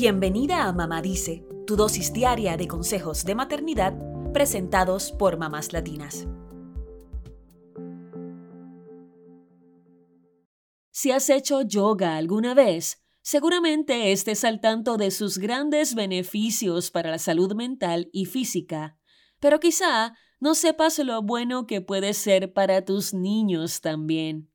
Bienvenida a Mamá Dice, tu dosis diaria de consejos de maternidad presentados por mamás latinas. Si has hecho yoga alguna vez, seguramente estés al tanto de sus grandes beneficios para la salud mental y física, pero quizá no sepas lo bueno que puede ser para tus niños también.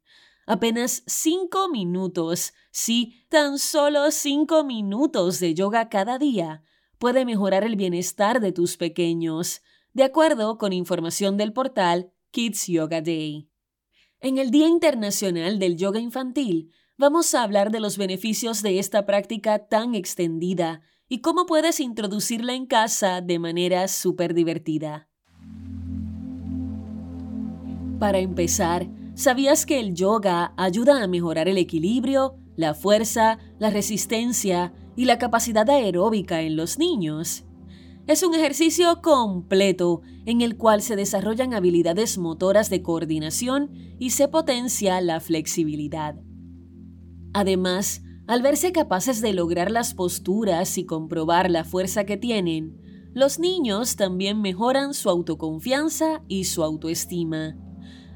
Apenas cinco minutos, sí, tan solo cinco minutos de yoga cada día puede mejorar el bienestar de tus pequeños, de acuerdo con información del portal Kids Yoga Day. En el Día Internacional del Yoga Infantil, vamos a hablar de los beneficios de esta práctica tan extendida y cómo puedes introducirla en casa de manera súper divertida. Para empezar, ¿sabías que el yoga ayuda a mejorar el equilibrio, la fuerza, la resistencia y la capacidad aeróbica en los niños? Es un ejercicio completo en el cual se desarrollan habilidades motoras de coordinación y se potencia la flexibilidad. Además, al verse capaces de lograr las posturas y comprobar la fuerza que tienen, los niños también mejoran su autoconfianza y su autoestima.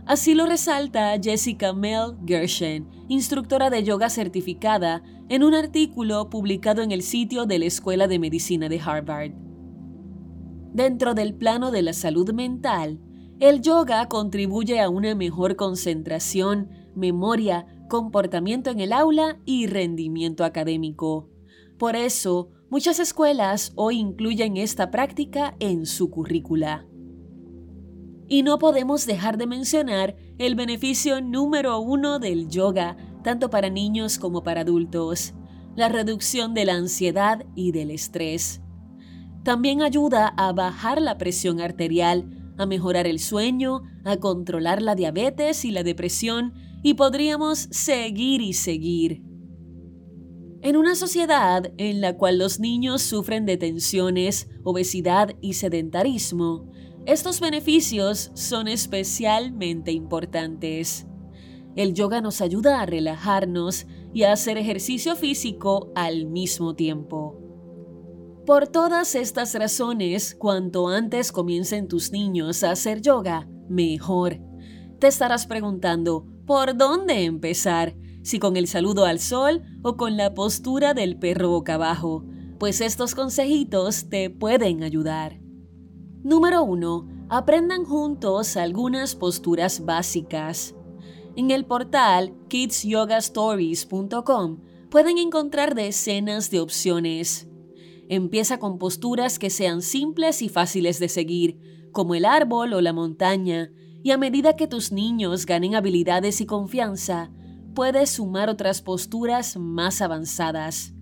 Así lo resalta Jessica Mel Gershen, instructora de yoga certificada, en un artículo publicado en el sitio de la Escuela de Medicina de Harvard. Dentro del plano de la salud mental, el yoga contribuye a una mejor concentración, memoria, comportamiento en el aula y rendimiento académico. Por eso, muchas escuelas hoy incluyen esta práctica en su currícula. Y no podemos dejar de mencionar el beneficio número uno del yoga, tanto para niños como para adultos, la reducción de la ansiedad y del estrés. También ayuda a bajar la presión arterial, a mejorar el sueño, a controlar la diabetes y la depresión, y podríamos seguir y seguir. En una sociedad en la cual los niños sufren de tensiones, obesidad y sedentarismo, estos beneficios son especialmente importantes. El yoga nos ayuda a relajarnos y a hacer ejercicio físico al mismo tiempo. Por todas estas razones, cuanto antes comiencen tus niños a hacer yoga, mejor. Te estarás preguntando, ¿por dónde empezar? Si con el saludo al sol o con la postura del perro boca abajo, pues estos consejitos te pueden ayudar. Número 1. Aprendan juntos algunas posturas básicas. En el portal kidsyogastories.com pueden encontrar decenas de opciones. Empieza con posturas que sean simples y fáciles de seguir, como el árbol o la montaña, y a medida que tus niños ganen habilidades y confianza, puedes sumar otras posturas más avanzadas.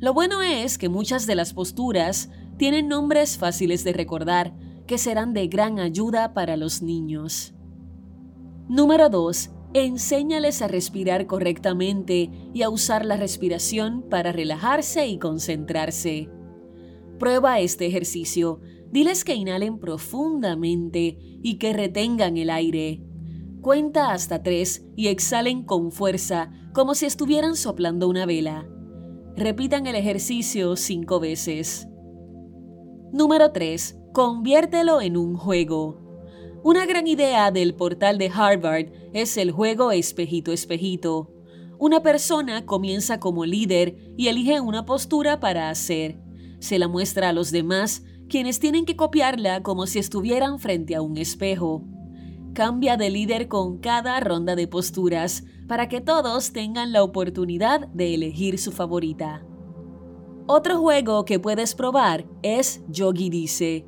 Lo bueno es que muchas de las posturas tienen nombres fáciles de recordar que serán de gran ayuda para los niños. Número 2. Enséñales a respirar correctamente y a usar la respiración para relajarse y concentrarse. Prueba este ejercicio. Diles que inhalen profundamente y que retengan el aire. Cuenta hasta tres y exhalen con fuerza, como si estuvieran soplando una vela. Repitan el ejercicio cinco veces. Número 3. Conviértelo en un juego. Una gran idea del portal de Harvard es el juego espejito espejito. Una persona comienza como líder y elige una postura para hacer. Se la muestra a los demás, quienes tienen que copiarla como si estuvieran frente a un espejo. Cambia de líder con cada ronda de posturas para que todos tengan la oportunidad de elegir su favorita. Otro juego que puedes probar es Yogi Dice.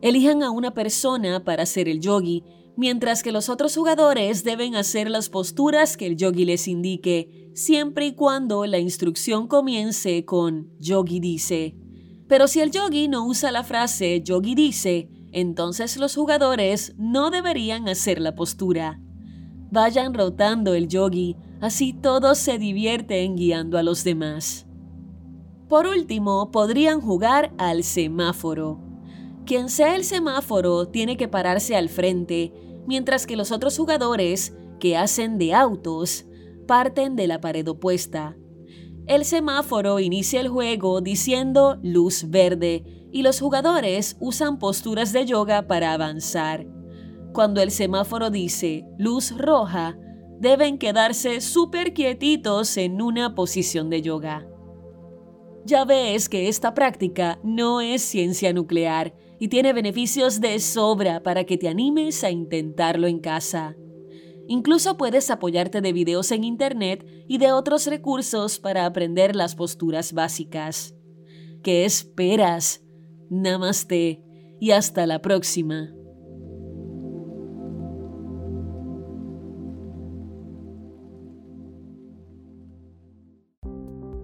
Elijan a una persona para hacer el yogi, mientras que los otros jugadores deben hacer las posturas que el yogi les indique, siempre y cuando la instrucción comience con Yogi dice. Pero si el yogi no usa la frase Yogi dice, entonces los jugadores no deberían hacer la postura. Vayan rotando el yogi, así todos se divierten guiando a los demás. Por último, podrían jugar al semáforo. Quien sea el semáforo tiene que pararse al frente, mientras que los otros jugadores, que hacen de autos, parten de la pared opuesta. El semáforo inicia el juego diciendo luz verde y los jugadores usan posturas de yoga para avanzar. Cuando el semáforo dice luz roja, deben quedarse súper quietitos en una posición de yoga. Ya ves que esta práctica no es ciencia nuclear y tiene beneficios de sobra para que te animes a intentarlo en casa. Incluso puedes apoyarte de videos en Internet y de otros recursos para aprender las posturas básicas. ¿Qué esperas? Namaste y hasta la próxima.